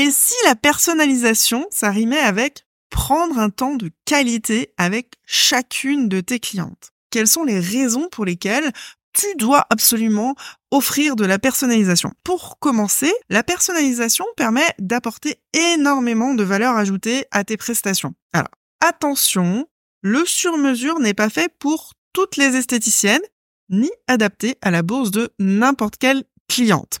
Et si la personnalisation, ça rimait avec prendre un temps de qualité avec chacune de tes clientes? Quelles sont les raisons pour lesquelles tu dois absolument offrir de la personnalisation? Pour commencer, la personnalisation permet d'apporter énormément de valeur ajoutée à tes prestations. Alors, attention, le sur-mesure n'est pas fait pour toutes les esthéticiennes, ni adapté à la bourse de n'importe quelle cliente.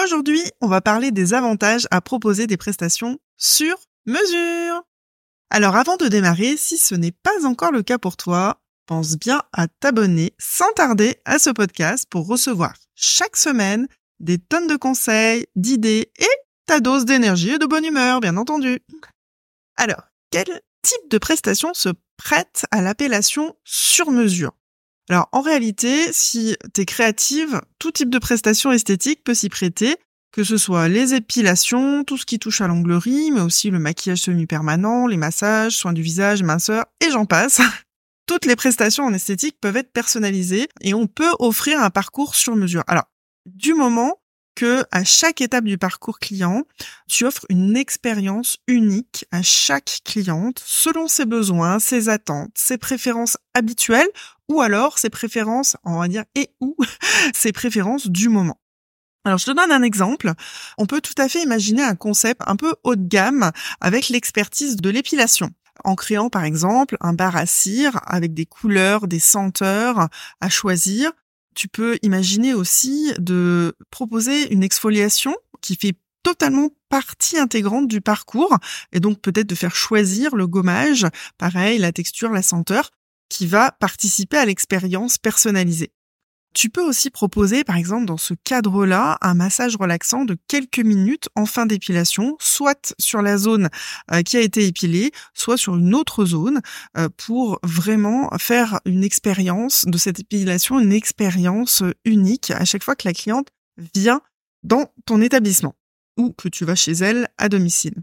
Aujourd'hui, on va parler des avantages à proposer des prestations sur mesure. Alors avant de démarrer, si ce n'est pas encore le cas pour toi, pense bien à t'abonner sans tarder à ce podcast pour recevoir chaque semaine des tonnes de conseils, d'idées et ta dose d'énergie et de bonne humeur, bien entendu. Alors, quel type de prestation se prête à l'appellation sur mesure? Alors en réalité, si t'es créative, tout type de prestation esthétique peut s'y prêter, que ce soit les épilations, tout ce qui touche à l'onglerie, mais aussi le maquillage semi-permanent, les massages, soins du visage, minceur, et j'en passe. Toutes les prestations en esthétique peuvent être personnalisées et on peut offrir un parcours sur mesure. Alors, du moment que à chaque étape du parcours client, tu offres une expérience unique à chaque cliente selon ses besoins, ses attentes, ses préférences habituelles ou alors ses préférences, on va dire, et ou ses préférences du moment. Alors, je te donne un exemple. On peut tout à fait imaginer un concept un peu haut de gamme avec l'expertise de l'épilation en créant par exemple un bar à cire avec des couleurs, des senteurs à choisir tu peux imaginer aussi de proposer une exfoliation qui fait totalement partie intégrante du parcours et donc peut-être de faire choisir le gommage, pareil, la texture, la senteur, qui va participer à l'expérience personnalisée. Tu peux aussi proposer, par exemple, dans ce cadre-là, un massage relaxant de quelques minutes en fin d'épilation, soit sur la zone euh, qui a été épilée, soit sur une autre zone, euh, pour vraiment faire une expérience de cette épilation, une expérience unique à chaque fois que la cliente vient dans ton établissement ou que tu vas chez elle à domicile.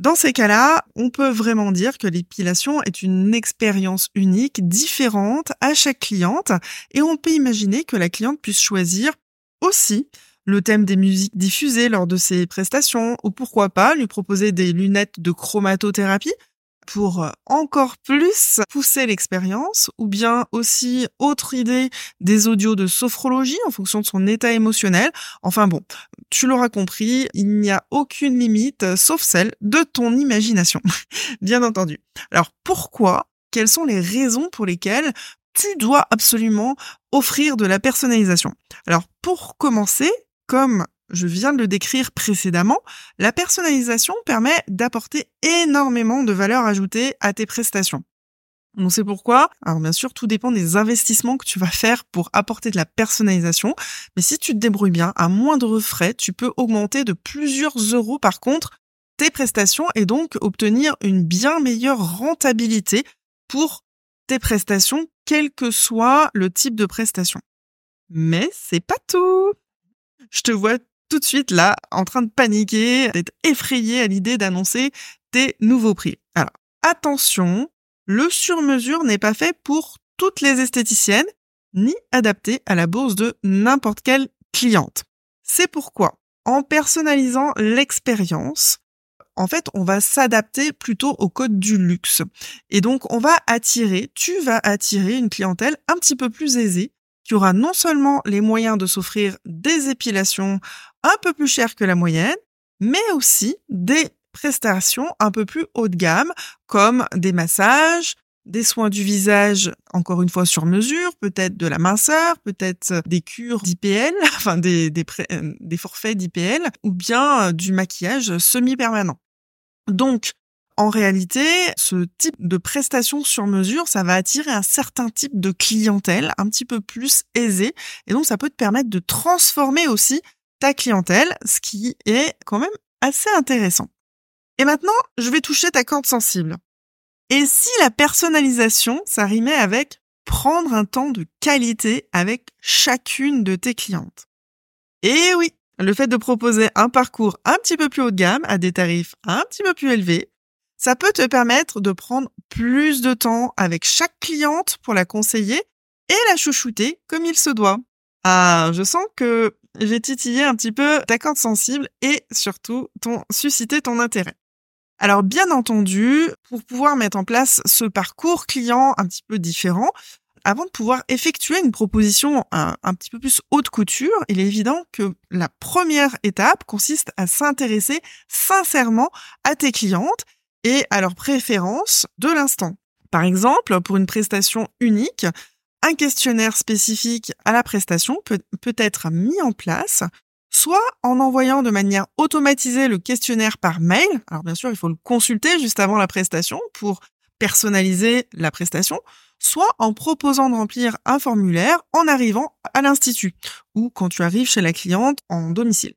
Dans ces cas-là, on peut vraiment dire que l'épilation est une expérience unique, différente à chaque cliente, et on peut imaginer que la cliente puisse choisir aussi le thème des musiques diffusées lors de ses prestations, ou pourquoi pas lui proposer des lunettes de chromatothérapie pour euh, encore plus pousser l'expérience, ou bien aussi autre idée des audios de sophrologie en fonction de son état émotionnel. Enfin bon, tu l'auras compris, il n'y a aucune limite euh, sauf celle de ton imagination, bien entendu. Alors pourquoi? Quelles sont les raisons pour lesquelles tu dois absolument offrir de la personnalisation? Alors pour commencer, comme je viens de le décrire précédemment, la personnalisation permet d'apporter énormément de valeur ajoutée à tes prestations. On sait pourquoi. Alors bien sûr, tout dépend des investissements que tu vas faire pour apporter de la personnalisation. Mais si tu te débrouilles bien, à moindre frais, tu peux augmenter de plusieurs euros par contre tes prestations et donc obtenir une bien meilleure rentabilité pour tes prestations, quel que soit le type de prestation. Mais c'est pas tout. Je te vois tout de suite là, en train de paniquer, d'être effrayé à l'idée d'annoncer tes nouveaux prix. Alors, attention, le sur-mesure n'est pas fait pour toutes les esthéticiennes, ni adapté à la bourse de n'importe quelle cliente. C'est pourquoi, en personnalisant l'expérience, en fait, on va s'adapter plutôt au code du luxe. Et donc, on va attirer, tu vas attirer une clientèle un petit peu plus aisée, qui aura non seulement les moyens de s'offrir des épilations un peu plus chères que la moyenne, mais aussi des prestations un peu plus haut de gamme, comme des massages, des soins du visage, encore une fois sur mesure, peut-être de la minceur, peut-être des cures d'IPL, enfin des, des, euh, forfaits d'IPL, ou bien du maquillage semi-permanent. Donc, en réalité, ce type de prestation sur mesure, ça va attirer un certain type de clientèle un petit peu plus aisée. Et donc, ça peut te permettre de transformer aussi ta clientèle, ce qui est quand même assez intéressant. Et maintenant, je vais toucher ta corde sensible. Et si la personnalisation, ça rimait avec prendre un temps de qualité avec chacune de tes clientes? Et oui, le fait de proposer un parcours un petit peu plus haut de gamme à des tarifs un petit peu plus élevés, ça peut te permettre de prendre plus de temps avec chaque cliente pour la conseiller et la chouchouter comme il se doit. Ah, je sens que j'ai titillé un petit peu ta corde sensible et surtout ton, suscité ton intérêt. Alors bien entendu, pour pouvoir mettre en place ce parcours client un petit peu différent, avant de pouvoir effectuer une proposition un, un, petit peu plus haute couture, il est évident que la première étape consiste à s'intéresser sincèrement à tes clientes et à leurs préférences de l'instant. Par exemple, pour une prestation unique, un questionnaire spécifique à la prestation peut, être mis en place, soit en envoyant de manière automatisée le questionnaire par mail. Alors bien sûr, il faut le consulter juste avant la prestation pour personnaliser la prestation, soit en proposant de remplir un formulaire en arrivant à l'institut ou quand tu arrives chez la cliente en domicile.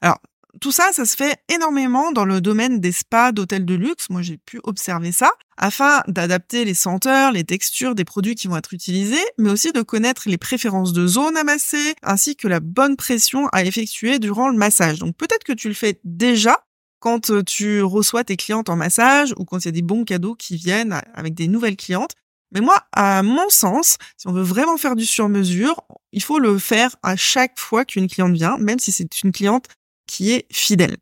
Alors, tout ça, ça se fait énormément dans le domaine des spas, d'hôtels de luxe. Moi, j'ai pu observer ça afin d'adapter les senteurs, les textures des produits qui vont être utilisés, mais aussi de connaître les préférences de zone à masser, ainsi que la bonne pression à effectuer durant le massage. Donc peut-être que tu le fais déjà quand euh, tu reçois tes clientes en massage ou quand il y a des bons cadeaux qui viennent avec des nouvelles clientes. Mais moi, à mon sens, si on veut vraiment faire du sur-mesure, il faut le faire à chaque fois qu'une cliente vient, même si c'est une cliente qui est fidèle.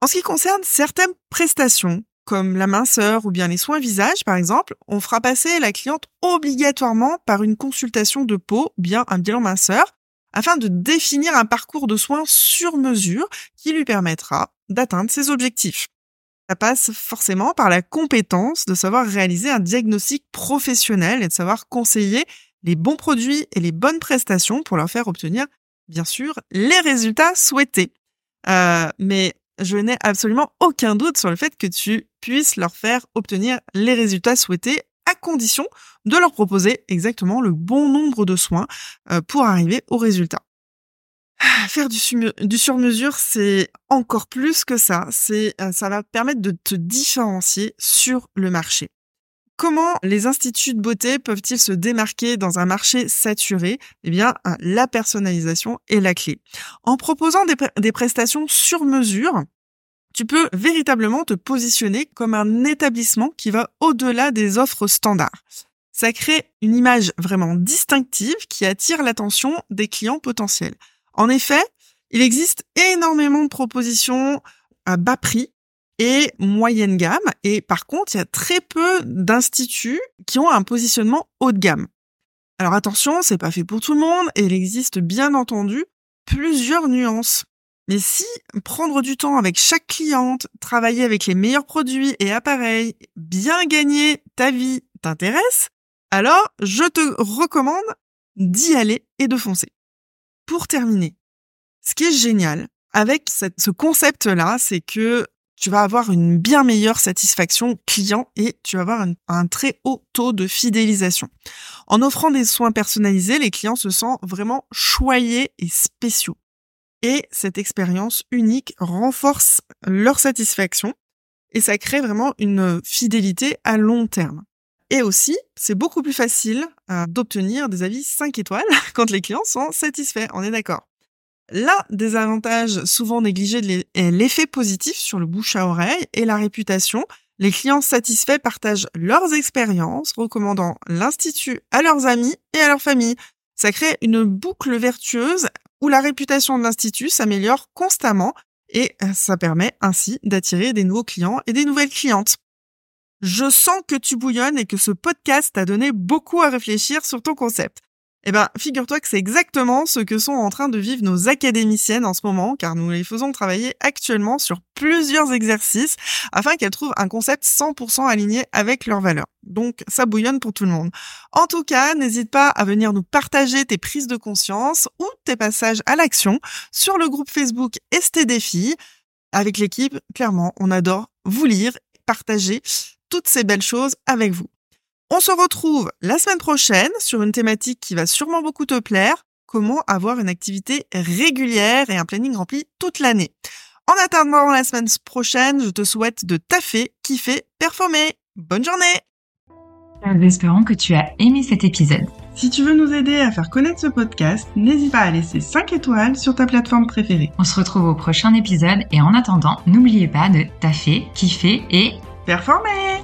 En ce qui concerne certaines prestations, comme la minceur ou bien les soins visage par exemple, on fera passer la cliente obligatoirement par une consultation de peau ou bien un bilan minceur afin de définir un parcours de soins sur mesure qui lui permettra d'atteindre ses objectifs. Ça passe forcément par la compétence de savoir réaliser un diagnostic professionnel et de savoir conseiller les bons produits et les bonnes prestations pour leur faire obtenir, bien sûr, les résultats souhaités. Euh, mais je n'ai absolument aucun doute sur le fait que tu puisses leur faire obtenir les résultats souhaités à condition de leur proposer exactement le bon nombre de soins euh, pour arriver au résultat. Ah, faire du, du sur-mesure, c'est encore plus que ça. C'est, euh, ça va permettre de te différencier sur le marché. Comment les instituts de beauté peuvent-ils se démarquer dans un marché saturé? Eh bien, euh, la personnalisation est la clé. En proposant des, prestations sur mesure, tu peux véritablement te positionner comme un établissement qui va au-delà des offres standards. Ça crée une image vraiment distinctive qui attire l'attention des clients potentiels. En effet, il existe énormément de propositions à bas prix et moyenne gamme. Et par contre, il y a très peu d'instituts qui ont un positionnement haut de gamme. Alors attention, c'est pas fait pour tout le monde il existe bien entendu plusieurs nuances. Mais si prendre du temps avec chaque cliente, travailler avec les meilleurs produits et appareils, bien gagner ta vie t'intéresse, alors je te recommande d'y aller et de foncer. Pour terminer, ce qui est génial avec ce concept-là, c'est que tu vas avoir une bien meilleure satisfaction client et tu vas avoir un, très haut taux de fidélisation. En offrant des soins personnalisés, les clients se sentent vraiment choyés et spéciaux. Et cette expérience unique renforce leur satisfaction et ça crée vraiment une fidélité à long terme. Et aussi, c'est beaucoup plus facile euh, d'obtenir des avis 5 étoiles quand les clients sont satisfaits, on est d'accord. L'un des avantages souvent négligés est l'effet positif sur le bouche à oreille et la réputation. Les clients satisfaits partagent leurs expériences, recommandant l'institut à leurs amis et à leur famille. Ça crée une boucle vertueuse où la réputation de l'institut s'améliore constamment et ça permet ainsi d'attirer des nouveaux clients et des nouvelles clientes. Je sens que tu bouillonnes et que ce podcast t'a donné beaucoup à réfléchir sur ton concept. Eh ben, figure-toi que c'est exactement ce que sont en train de vivre nos académiciennes en ce moment, car nous les faisons travailler actuellement sur plusieurs exercices afin qu'elles trouvent un concept 100% aligné avec leurs valeurs. Donc, ça bouillonne pour tout le monde. En tout cas, n'hésite pas à venir nous partager tes prises de conscience ou tes passages à l'action sur le groupe Facebook ST Avec l'équipe, clairement, on adore vous lire, partager toutes ces belles choses avec vous. On se retrouve la semaine prochaine sur une thématique qui va sûrement beaucoup te plaire. comment avoir une activité régulière et un planning rempli toute l'année. En attendant la semaine prochaine, je te souhaite de taffer, kiffer, performer. Bonne journée Nous espérons que tu as aimé cet épisode. Si tu veux nous aider à faire connaître ce podcast, n'hésite pas à laisser 5 étoiles sur ta plateforme préférée. On se retrouve au prochain épisode et en attendant, n'oubliez pas de taffer, kiffer et performer